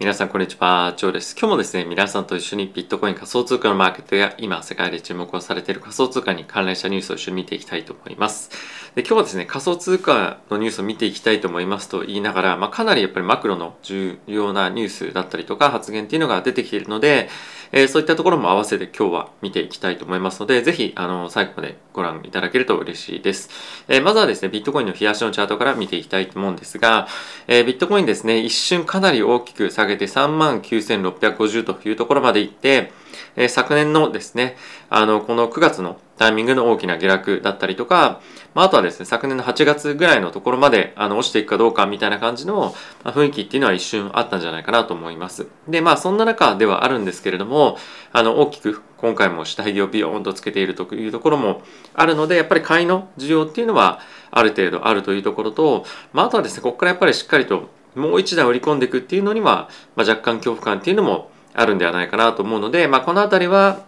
皆さんこんにちは、ジョーです。今日もですね、皆さんと一緒にビットコイン仮想通貨のマーケットや今世界で注目をされている仮想通貨に関連したニュースを一緒に見ていきたいと思います。で今日はですね、仮想通貨のニュースを見ていきたいと思いますと言いながら、まあ、かなりやっぱりマクロの重要なニュースだったりとか発言っていうのが出てきているので、えー、そういったところも合わせて今日は見ていきたいと思いますので、ぜひあの最後までご覧いただけると嬉しいです。えー、まずはですね、ビットコインの冷やしのチャートから見ていきたいと思うんですが、えー、ビットコインですね、一瞬かなり大きく下げて3万9650というところまで行って、え、昨年のですね、あの、この9月のタイミングの大きな下落だったりとか、まあ、とはですね、昨年の8月ぐらいのところまであの落ちていくかどうかみたいな感じの、雰囲気っていうのは一瞬あったんじゃないかなと思います。で、まあそんな中ではあるんですけれども、あの大きく今回も下着をビヨーンとつけているというところもあるので、やっぱり買いの需要っていうのはある程度あるというところと、まあ、あとはですね、ここからやっぱりしっかりともう一段売り込んでいくっていうのには、まあ、若干恐怖感っていうのもあるんではないかなと思うので、まあ、この辺りは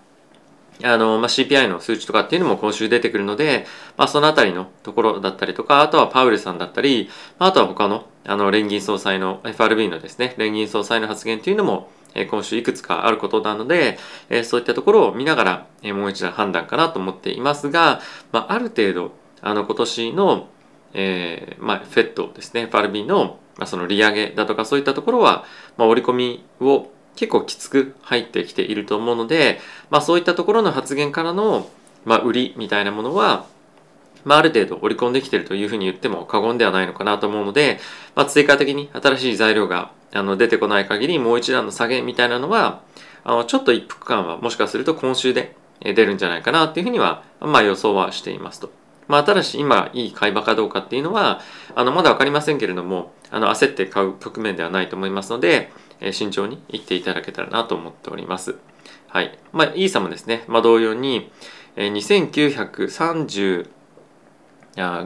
あの、まあ、CPI の数値とかっていうのも今週出てくるので、まあ、そのあたりのところだったりとか、あとはパウルさんだったり、あ、とは他の、あの、連銀総裁の、FRB のですね、連銀総裁の発言っていうのも、え今週いくつかあることなので、えそういったところを見ながら、えもう一度判断かなと思っていますが、まあ、ある程度、あの、今年の、えー、まあ、フェットですね、FRB の、まあ、その利上げだとかそういったところは、まあ、織り込みを結構きつく入ってきていると思うので、まあ、そういったところの発言からの、まあ、売りみたいなものは、まあ、ある程度織り込んできているというふうに言っても過言ではないのかなと思うので、まあ、追加的に新しい材料があの出てこない限りもう一段の下げみたいなのはあのちょっと一服感はもしかすると今週で出るんじゃないかなっていうふうには、まあ、予想はしていますと。まあ、ただし今いい買い場かどうかっていうのはあのまだ分かりませんけれどもあの焦って買う局面ではないと思いますので、えー、慎重にいっていただけたらなと思っております。はい。まあ、イーサもですね、まあ、同様に、えー、2930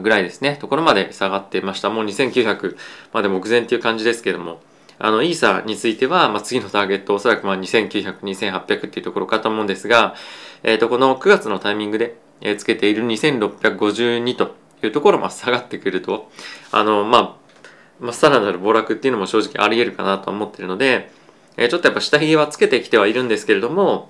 ぐらいですね、ところまで下がってました。もう2900まで目前っていう感じですけれども、あの、イーサについては、まあ、次のターゲットおそらくまあ2900、2800っていうところかと思うんですが、えっ、ー、と、この9月のタイミングで、つけている2652というところま下がってくるとあのまあまあ、さらなる暴落っていうのも正直あり得るかなと思ってるので、えちょっとやっぱ下髭はつけてきてはいるんですけれども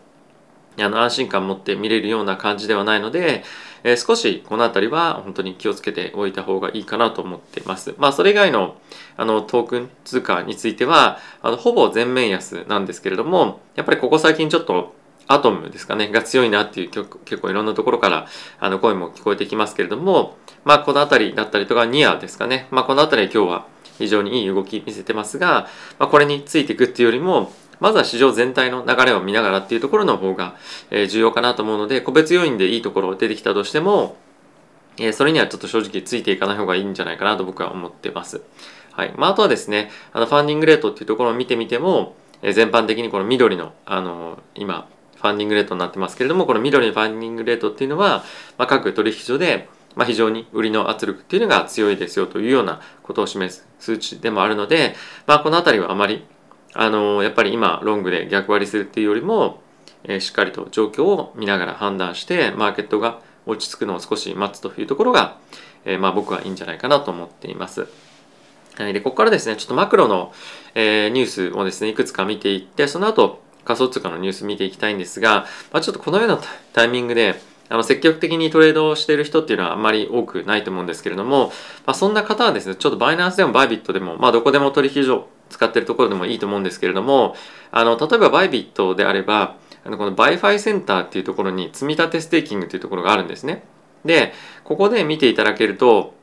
あの安心感持って見れるような感じではないので、え少しこの辺りは本当に気をつけておいた方がいいかなと思っています。まあそれ以外のあのトークン通貨についてはあのほぼ全面安なんですけれどもやっぱりここ最近ちょっとアトムですかね、が強いなっていう結構いろんなところからあの声も聞こえてきますけれども、まあこの辺りだったりとかニアですかね、まあこの辺り今日は非常にいい動き見せてますが、まあ、これについていくっていうよりも、まずは市場全体の流れを見ながらっていうところの方が、え重要かなと思うので、個別要因でいいところ出てきたとしても、えそれにはちょっと正直ついていかない方がいいんじゃないかなと僕は思ってます。はい。まあ、あとはですね、あの、ファンディングレートっていうところを見てみても、全般的にこの緑の、あの、今、ファンディングレートになってますけれども、この緑のファンディングレートっていうのは、まあ、各取引所で、まあ、非常に売りの圧力っていうのが強いですよというようなことを示す数値でもあるので、まあ、この辺りはあまり、あのやっぱり今ロングで逆割りするっていうよりも、えー、しっかりと状況を見ながら判断してマーケットが落ち着くのを少し待つというところが、えー、まあ僕はいいんじゃないかなと思っています。はい、でここからですねちょっとマクロの、えー、ニュースをですねいくつか見ていってその後仮想通貨のニュース見ていきたいんですが、まあ、ちょっとこのようなタイミングであの積極的にトレードをしている人っていうのはあんまり多くないと思うんですけれども、まあ、そんな方はですねちょっとバイナンスでもバイビットでも、まあ、どこでも取引所使っているところでもいいと思うんですけれどもあの例えばバイビットであればあのこの ByFi センターっていうところに積み立てステーキングっていうところがあるんですね。でここで見ていただけると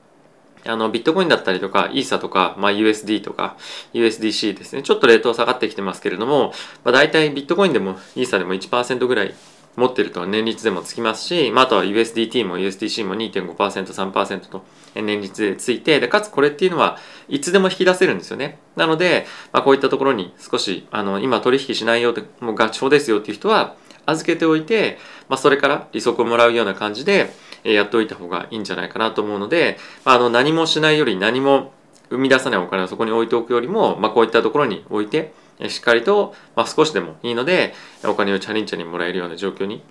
あのビットコインだったりとかイーサとか、まあ、USD とか USDC ですね。ちょっとレートは下がってきてますけれども、まあ、大体ビットコインでもイーサでも1%ぐらい持ってると年率でもつきますし、まあ、あとは USDT も USDC も 2.5%3% と年率でついてでかつこれっていうのはいつでも引き出せるんですよね。なので、まあ、こういったところに少しあの今取引しないよってもう合唱ですよっていう人は預けておいて、まあ、それから利息をもらうような感じでやっておいた方がいいんじゃないかなと思うので、まあ、の何もしないより何も生み出さないお金をそこに置いておくよりも、まあ、こういったところに置いてしっかりと、まあ、少しでもいいのでお金をチャリンチャリンもらえるような状況に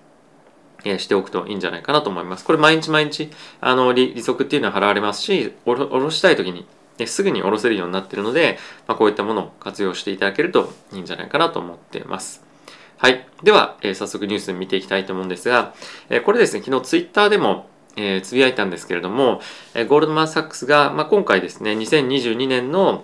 しておくといいんじゃないかなと思います。これ毎日毎日あの利息っていうのは払われますし、おろしたい時にすぐに下ろせるようになっているので、まあ、こういったものを活用していただけるといいんじゃないかなと思っています。はい。では、えー、早速ニュース見ていきたいと思うんですが、えー、これですね、昨日ツイッターでも、えー、つぶやいたんですけれども、えー、ゴールドマン・サックスが、まあ、今回ですね、2022年の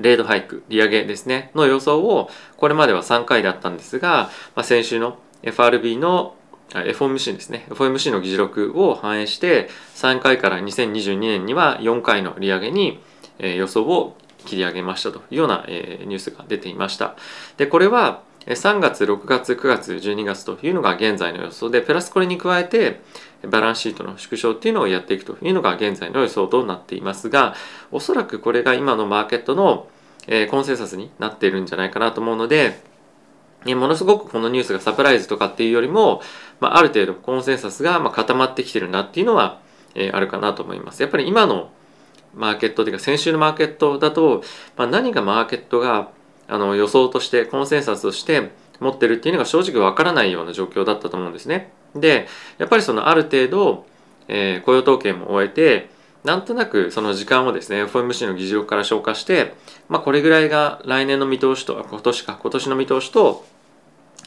0度ハイク、利上げですね、の予想を、これまでは3回だったんですが、まあ、先週の FRB の FOMC ですね FOMC の議事録を反映して3回から2022年には4回の利上げに予想を切り上げましたというようなニュースが出ていましたでこれは3月6月9月12月というのが現在の予想でプラスこれに加えてバランスシートの縮小っていうのをやっていくというのが現在の予想となっていますがおそらくこれが今のマーケットのコンセンサスになっているんじゃないかなと思うのでものすごくこのニュースがサプライズとかっていうよりも、まあ、る程度コンセンサスがま固まってきてるなっていうのは、え、あるかなと思います。やっぱり今のマーケットというか先週のマーケットだと、ま、何がマーケットがあの予想としてコンセンサスとして持ってるっていうのが正直わからないような状況だったと思うんですね。でやっぱりそのある程度、えー、雇用統計も終えてなんとなくその時間をですね FOMC の議事録から消化して、まあ、これぐらいが来年の見通しと今年か今年の見通しと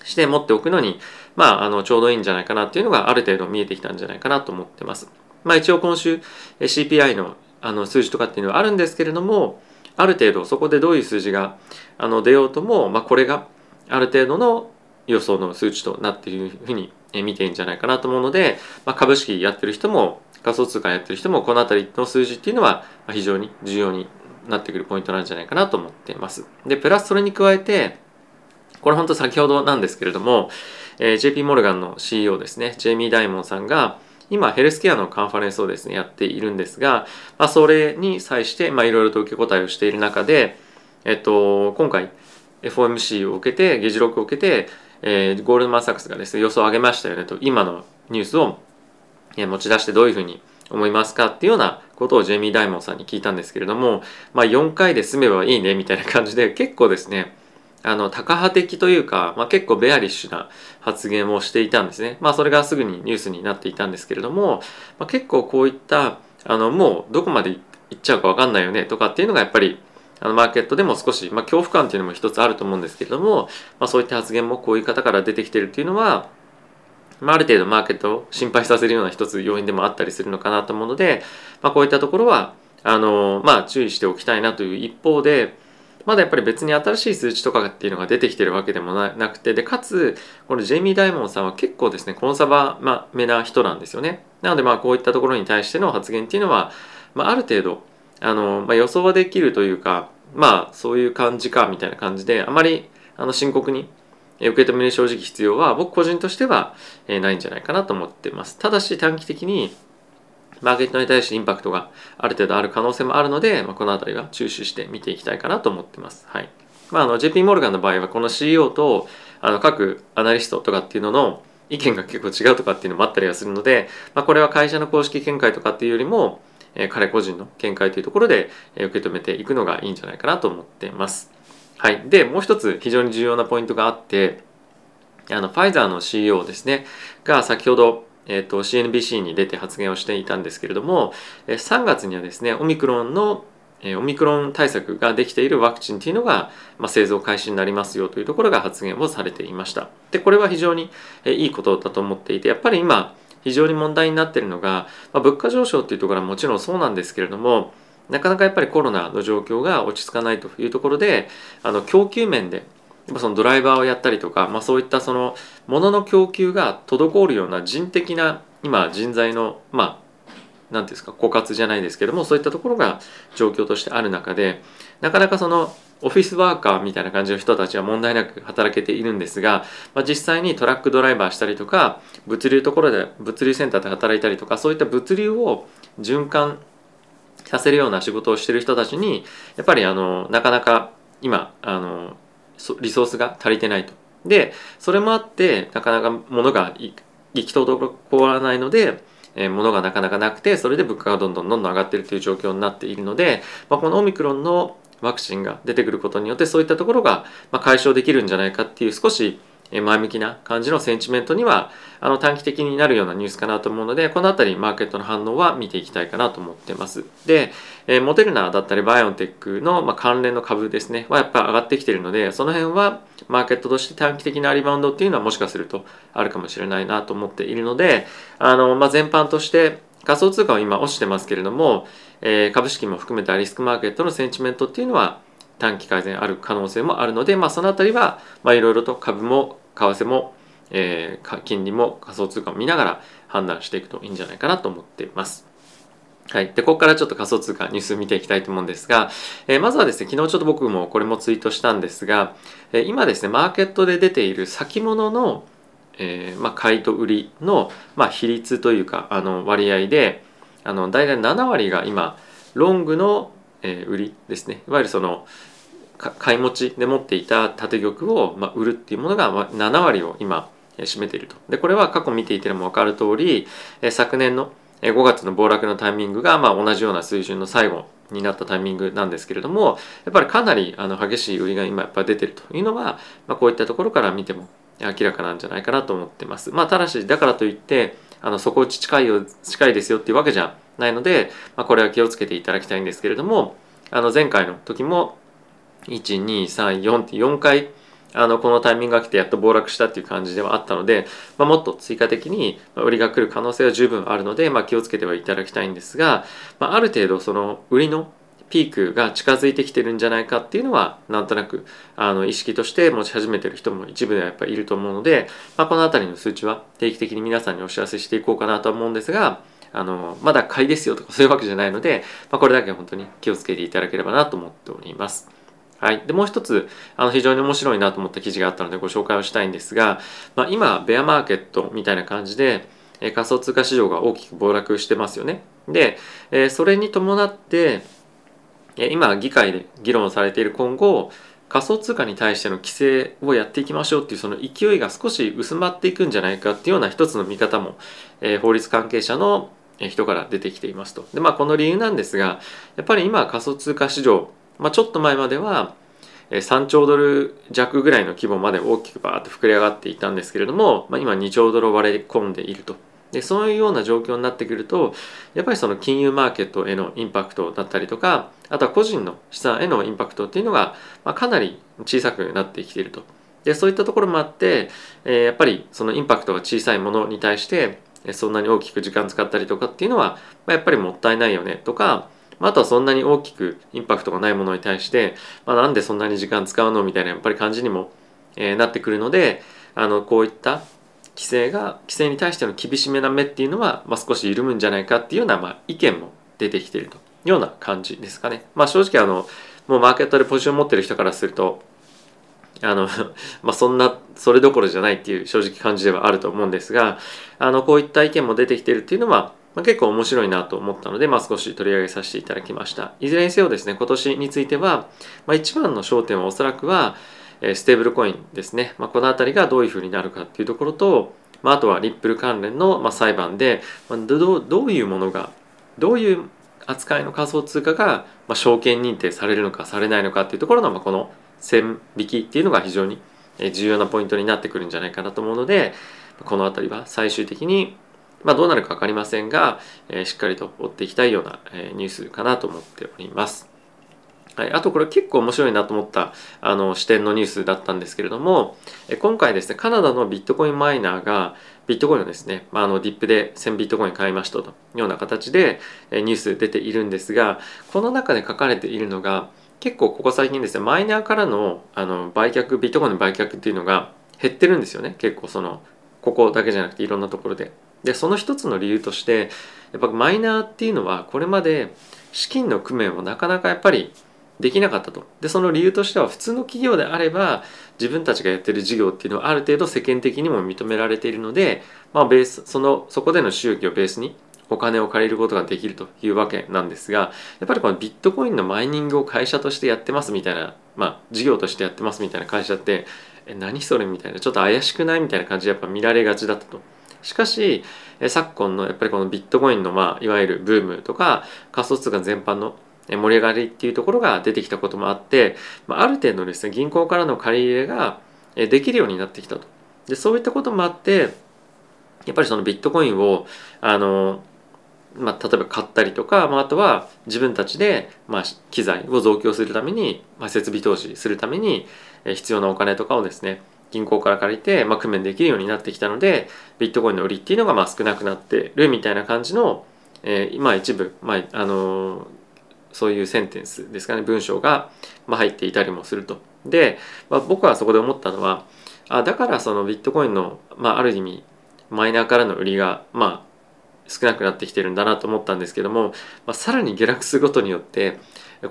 して持っておくのに、まあ、あのちょうどいいんじゃないかなっていうのがある程度見えてきたんじゃないかなと思ってます。まあ、一応今週 CPI のあの数字とかっていうのはあるんですけれどもある程度そこでどういう数字があの出ようとも、まあ、これがある程度の予想の数値となっているふうに見ていいんじゃないかなと思うので、まあ、株式やってる人も仮想通貨やってる人もこの辺りの数字っていうのは非常に重要になってくるポイントなんじゃないかなと思っています。でプラスそれに加えてこれ本当先ほどなんですけれども、えー、JP モルガンの CEO ですね、ジェイミー・ダイモンさんが、今ヘルスケアのカンファレンスをですね、やっているんですが、まあ、それに際して、まあ、いろいろと受け答えをしている中で、えっと、今回 FOMC を受けて、議事録を受けて、えー、ゴールドマン・サックスがですね、予想を上げましたよねと、今のニュースを持ち出してどういうふうに思いますかっていうようなことをジェイミー・ダイモンさんに聞いたんですけれども、まあ、4回で済めばいいねみたいな感じで結構ですねあの、タカ派的というか、まあ、結構ベアリッシュな発言をしていたんですね。まあ、それがすぐにニュースになっていたんですけれども、まあ、結構こういった、あの、もうどこまで行っちゃうかわかんないよねとかっていうのがやっぱり、あの、マーケットでも少し、まあ、恐怖感っていうのも一つあると思うんですけれども、まあ、そういった発言もこういう方から出てきてるっていうのは、まあ、ある程度マーケットを心配させるような一つ要因でもあったりするのかなと思うので、まあ、こういったところは、あの、まあ、注意しておきたいなという一方で、まだやっぱり別に新しい数値とかっていうのが出てきてるわけでもなくてでかつこのジェイミー・ダイモンさんは結構ですねコンサバめな人なんですよね。なのでまあこういったところに対しての発言っていうのは、まあ、ある程度あの、まあ、予想はできるというかまあそういう感じかみたいな感じであまりあの深刻に受け止める正直必要は僕個人としてはえないんじゃないかなと思ってますただし短期的にマーケットに対してインパクトがある程度ある可能性もあるので、まあ、この辺りは注視して見ていきたいかなと思ってます。はい。まあ、あの JP モルガンの場合はこの CEO とあの各アナリストとかっていうのの意見が結構違うとかっていうのもあったりはするので、まあ、これは会社の公式見解とかっていうよりも、えー、彼個人の見解というところで、えー、受け止めていくのがいいんじゃないかなと思っています。はい。で、もう一つ非常に重要なポイントがあって、あの、ファイザーの CEO ですね、が先ほど、えーと、CNBC に出て発言をしていたんですけれども3月にはですねオミクロンのオミクロン対策ができているワクチンというのが、まあ、製造開始になりますよというところが発言をされていました。でこれは非常にいいことだと思っていてやっぱり今非常に問題になっているのが、まあ、物価上昇というところはもちろんそうなんですけれどもなかなかやっぱりコロナの状況が落ち着かないというところであの供給面でそのドライバーをやったりとか、まあ、そういったその物の供給が滞るような人的な今人材のまあ何ていうんですか枯渇じゃないですけどもそういったところが状況としてある中でなかなかそのオフィスワーカーみたいな感じの人たちは問題なく働けているんですが、まあ、実際にトラックドライバーしたりとか物流ところで物流センターで働いたりとかそういった物流を循環させるような仕事をしている人たちにやっぱりあのなかなか今あのリソースが足りてないと。でそれもあってなかなか物が行き届らないので、えー、物がなかなかなくてそれで物価がどんどんどんどん上がっているという状況になっているので、まあ、このオミクロンのワクチンが出てくることによってそういったところが、解消できるんじゃないかっていう少し前向きな感じのセンチメントにはあの短期的になるようなニュースかなと思うのでこの辺りマーケットの反応は見ていきたいかなと思ってます。で、えモデルナだったりバイオンテックの、ま関連の株ですねはやっぱ上がってきてるのでその辺はマーケットとして短期的なリバウンドっていうのはもしかするとあるかもしれないなと思っているのであの、まあ、全般として仮想通貨は今落ちてますけれども、えー、株式も含めたリスクマーケットのセンチメントっていうのは短期改善ある可能性もあるので、まあ、その辺りはいろいろと株も為替も、えー、金利も仮想通貨を見ながら判断していくといいんじゃないかなと思っています。はい。で、ここからちょっと仮想通貨ニュース見ていきたいと思うんですが、えー、まずはですね、昨日ちょっと僕もこれもツイートしたんですが、えー、今ですね、マーケットで出ている先物の、えー、まあ、買いと売りの、まあ、比率というか、あの、割合で、あの、大体7割が今、ロングの、え売りですね。いわゆるその、買い持ちで持っていた縦玉を、ま売るっていうものがま7割を今占めていると。でこれは過去見ていても分かる通りえ昨年の5月の暴落のタイミングがま同じような水準の最後になったタイミングなんですけれどもやっぱりかなりあの激しい売りが今やっぱ出てるというのは、ま、こういったところから見ても明らかなんじゃないかなと思ってます。まあ、ただしだからといってあの底打ち近いよ近いですよっていうわけじゃないので、まあ、これは気をつけていただきたいんですけれどもあの前回の時も1234って4回あのこのタイミングが来てやっと暴落したっていう感じではあったので、まあ、もっと追加的に売りが来る可能性は十分あるので、まあ、気をつけてはいただきたいんですが、まあ、ある程度その売りのピークが近づいてきてるんじゃないかっていうのはなんとなくあの意識として持ち始めてる人も一部ではやっぱりいると思うので、まあ、この辺りの数値は定期的に皆さんにお知らせしていこうかなと思うんですがあのまだ買いですよとかそういうわけじゃないので、まあ、これだけ本当に気をつけていただければなと思っております。はい。で、もう一つ、あの、非常に面白いなと思った記事があったのでご紹介をしたいんですが、まあ、今、ベアマーケットみたいな感じで、え仮想通貨市場が大きく暴落してますよね。で、えそれに伴って、今、議会で議論されている今後、仮想通貨に対しての規制をやっていきましょうっていうその勢いが少し薄まっていくんじゃないかっていうような一つの見方も、え法律関係者の人から出てきていますと。で、まあこの理由なんですが、やっぱり今仮想通貨市場まあ、ちょっと前までは3兆ドル弱ぐらいの規模まで大きくバーッと膨れ上がっていたんですけれども、まあ、今2兆ドル割り込んでいると。でそういうような状況になってくるとやっぱりその金融マーケットへのインパクトだったりとかあとは個人の資産へのインパクトっていうのが、まあ、かなり小さくなってきていると。でそういったところもあって、えー、やっぱりそのインパクトが小さいものに対してそんなに大きく時間使ったりとかっていうのは、まあ、やっぱりもったいないよねとかあとはそんなに大きくインパクトがないものに対して、まあ、なんでそんなに時間使うのみたいなやっぱり感じにも、えー、なってくるのであのこういった規制が規制に対しての厳しめな目っていうのは、まあ、少し緩むんじゃないかっていうような、まあ、意見も出てきているというような感じですかね。まあ、正直あのもうマーケットでポジションを持ってる人からするとあの まあそんなそれどころじゃないっていう正直感じではあると思うんですがあのこういった意見も出てきているっていうのはまあ、結構面白いなと思ったので、まあ、少し取り上げさせていただきました。いずれにせよですね、今年については、まあ、一番の焦点はおそらくは、ステーブルコインですね。まあ、この辺りがどういうふうになるかっていうところと、まあ、あとはリップル関連の、ま、裁判で、まあ、どどういうものが、どういう扱いの仮想通貨が、まあ、証券認定されるのかされないのかっていうところの、まあ、この線引きっていうのが非常に重要なポイントになってくるんじゃないかなと思うので、この辺りは最終的にまあ、どうなるか分かりませんが、えー、しっかりと追っていきたいような、えー、ニュースかなと思っております。はい、あとこれ結構面白いなと思ったあの視点のニュースだったんですけれども、え今回ですねカナダのビットコインマイナーがビットコインをですね、まあ、あのディップで1000ビットコイン買いましたというような形でニュース出ているんですがこの中で書かれているのが結構ここ最近ですねマイナーからのあの売却ビットコインの売却っていうのが減ってるんですよね結構そのここだけじゃなくていろんなところで。でその一つの理由としてやっぱマイナーっていうのはこれまで資金の工面をなかなかやっぱりできなかったとでその理由としては普通の企業であれば自分たちがやってる事業っていうのはある程度世間的にも認められているので、まあ、ベースそのそこでの収益をベースにお金を借りることができるというわけなんですがやっぱりこのビットコインのマイニングを会社としてやってますみたいなまあ事業としてやってますみたいな会社ってえ何それみたいなちょっと怪しくないみたいな感じでやっぱ見られがちだったと。しかし昨今のやっぱりこのビットコインのまあいわゆるブームとか仮想通貨全般の盛り上がりっていうところが出てきたこともあって、まあ、る程度ですね銀行からの借り入れができるようになってきたと。でそういったこともあってやっぱりそのビットコインをあのまあ、例えば買ったりとか、まあ、あとは自分たちで、まあ、機材を増強するために、まあ、設備投資するために必要なお金とかをですね銀行から借りて、まあ、工面できるようになってきたのでビットコインの売りっていうのがまあ少なくなってるみたいな感じの、えー、今一部、まああのー、そういうセンテンスですかね文章が、ま、入っていたりもすると。で、まあ、僕はそこで思ったのはあだからそのビットコインの、まあ、ある意味マイナーからの売りが、まあ、少なくなってきてるんだなと思ったんですけども、まあ、さらに下落することによって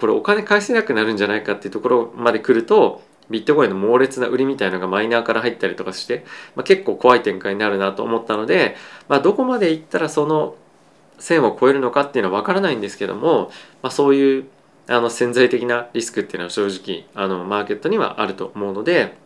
これお金返せなくなるんじゃないかっていうところまで来るとビットコインの猛烈な売りみたいのがマイナーから入ったりとかして、まあ、結構怖い展開になるなと思ったので、まあ、どこまでいったらその線を超えるのかっていうのは分からないんですけども、まあ、そういうあの潜在的なリスクっていうのは正直あのマーケットにはあると思うので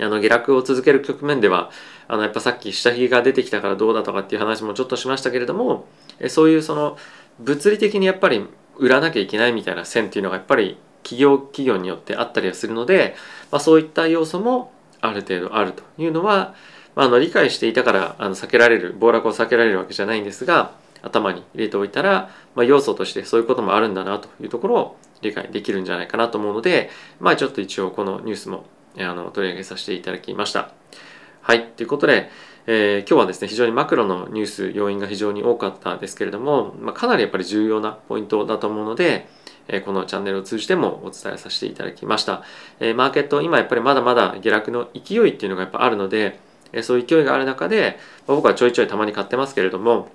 あの下落を続ける局面ではあのやっぱさっき下髭が出てきたからどうだとかっていう話もちょっとしましたけれどもそういうその物理的にやっぱり売らなきゃいけないみたいな線っていうのがやっぱり企業企業によってあったりはするので、まあ、そういった要素もある程度あるというのは、まあ、あの理解していたからあの避けられる暴落を避けられるわけじゃないんですが頭に入れておいたら、まあ、要素としてそういうこともあるんだなというところを理解できるんじゃないかなと思うので、まあ、ちょっと一応このニュースもあの取り上げさせていただきました。はい。ということで、えー、今日はですね、非常にマクロのニュース、要因が非常に多かったですけれども、まあ、かなりやっぱり重要なポイントだと思うので、えー、このチャンネルを通じてもお伝えさせていただきました。えー、マーケット、今やっぱりまだまだ下落の勢いっていうのがやっぱあるので、えそういう勢いがある中で、まあ、僕はちょいちょいたまに買ってますけれども、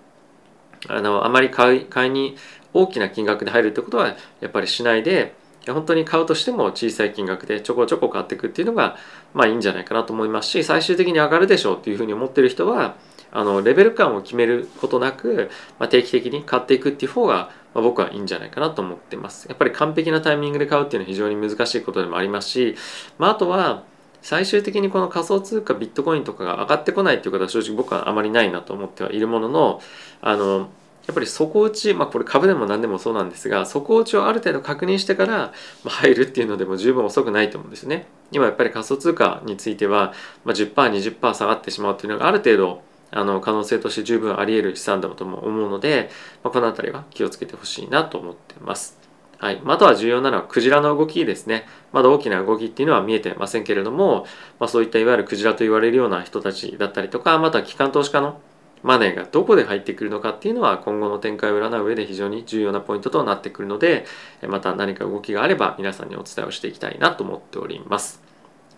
あの、あまり買い買いに大きな金額で入るってことはやっぱりしないで、本当に買うとしても小さい金額でちょこちょこ買っていくっていうのがまあいいんじゃないかなと思いますし最終的に上がるでしょうっていうふうに思ってる人はあのレベル感を決めることなく、まあ、定期的に買っていくっていう方が、まあ、僕はいいんじゃないかなと思ってます。やっぱり完璧なタイミングで買うっていうのは非常に難しいことでもありますし、まあ、あとは最終的にこの仮想通貨ビットコインとかが上がってこないっていうことは正直僕はあまりないなと思ってはいるもののあのやっぱり底打ち、まあこれ株でも何でもそうなんですが、底打ちをある程度確認してから入るっていうのでも十分遅くないと思うんですね。今やっぱり仮想通貨については、まあ、10%、20%下がってしまうっていうのがある程度あの可能性として十分あり得る資産だとも思うので、まあ、この辺りは気をつけてほしいなと思ってます。はい。あとは重要なのはクジラの動きですね。まだ大きな動きっていうのは見えてませんけれども、まあ、そういったいわゆるクジラと言われるような人たちだったりとか、また機関投資家のマネーがどこで入ってくるのかっていうのは今後の展開を占う上で非常に重要なポイントとなってくるのでまた何か動きがあれば皆さんにお伝えをしていきたいなと思っております。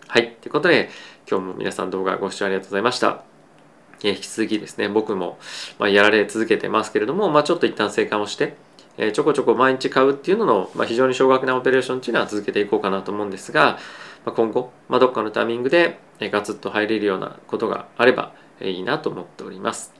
はい。ということで今日も皆さん動画ご視聴ありがとうございました。え引き続きですね僕も、まやられ続けてますけれども、まあ、ちょっと一旦生還をして、えちょこちょこ毎日買うっていうのの、ま、非常に少額なオペレーションっていうのは続けていこうかなと思うんですが、ま、今後、ま、どっかのタイミングでガツッと入れるようなことがあればいいなと思っております。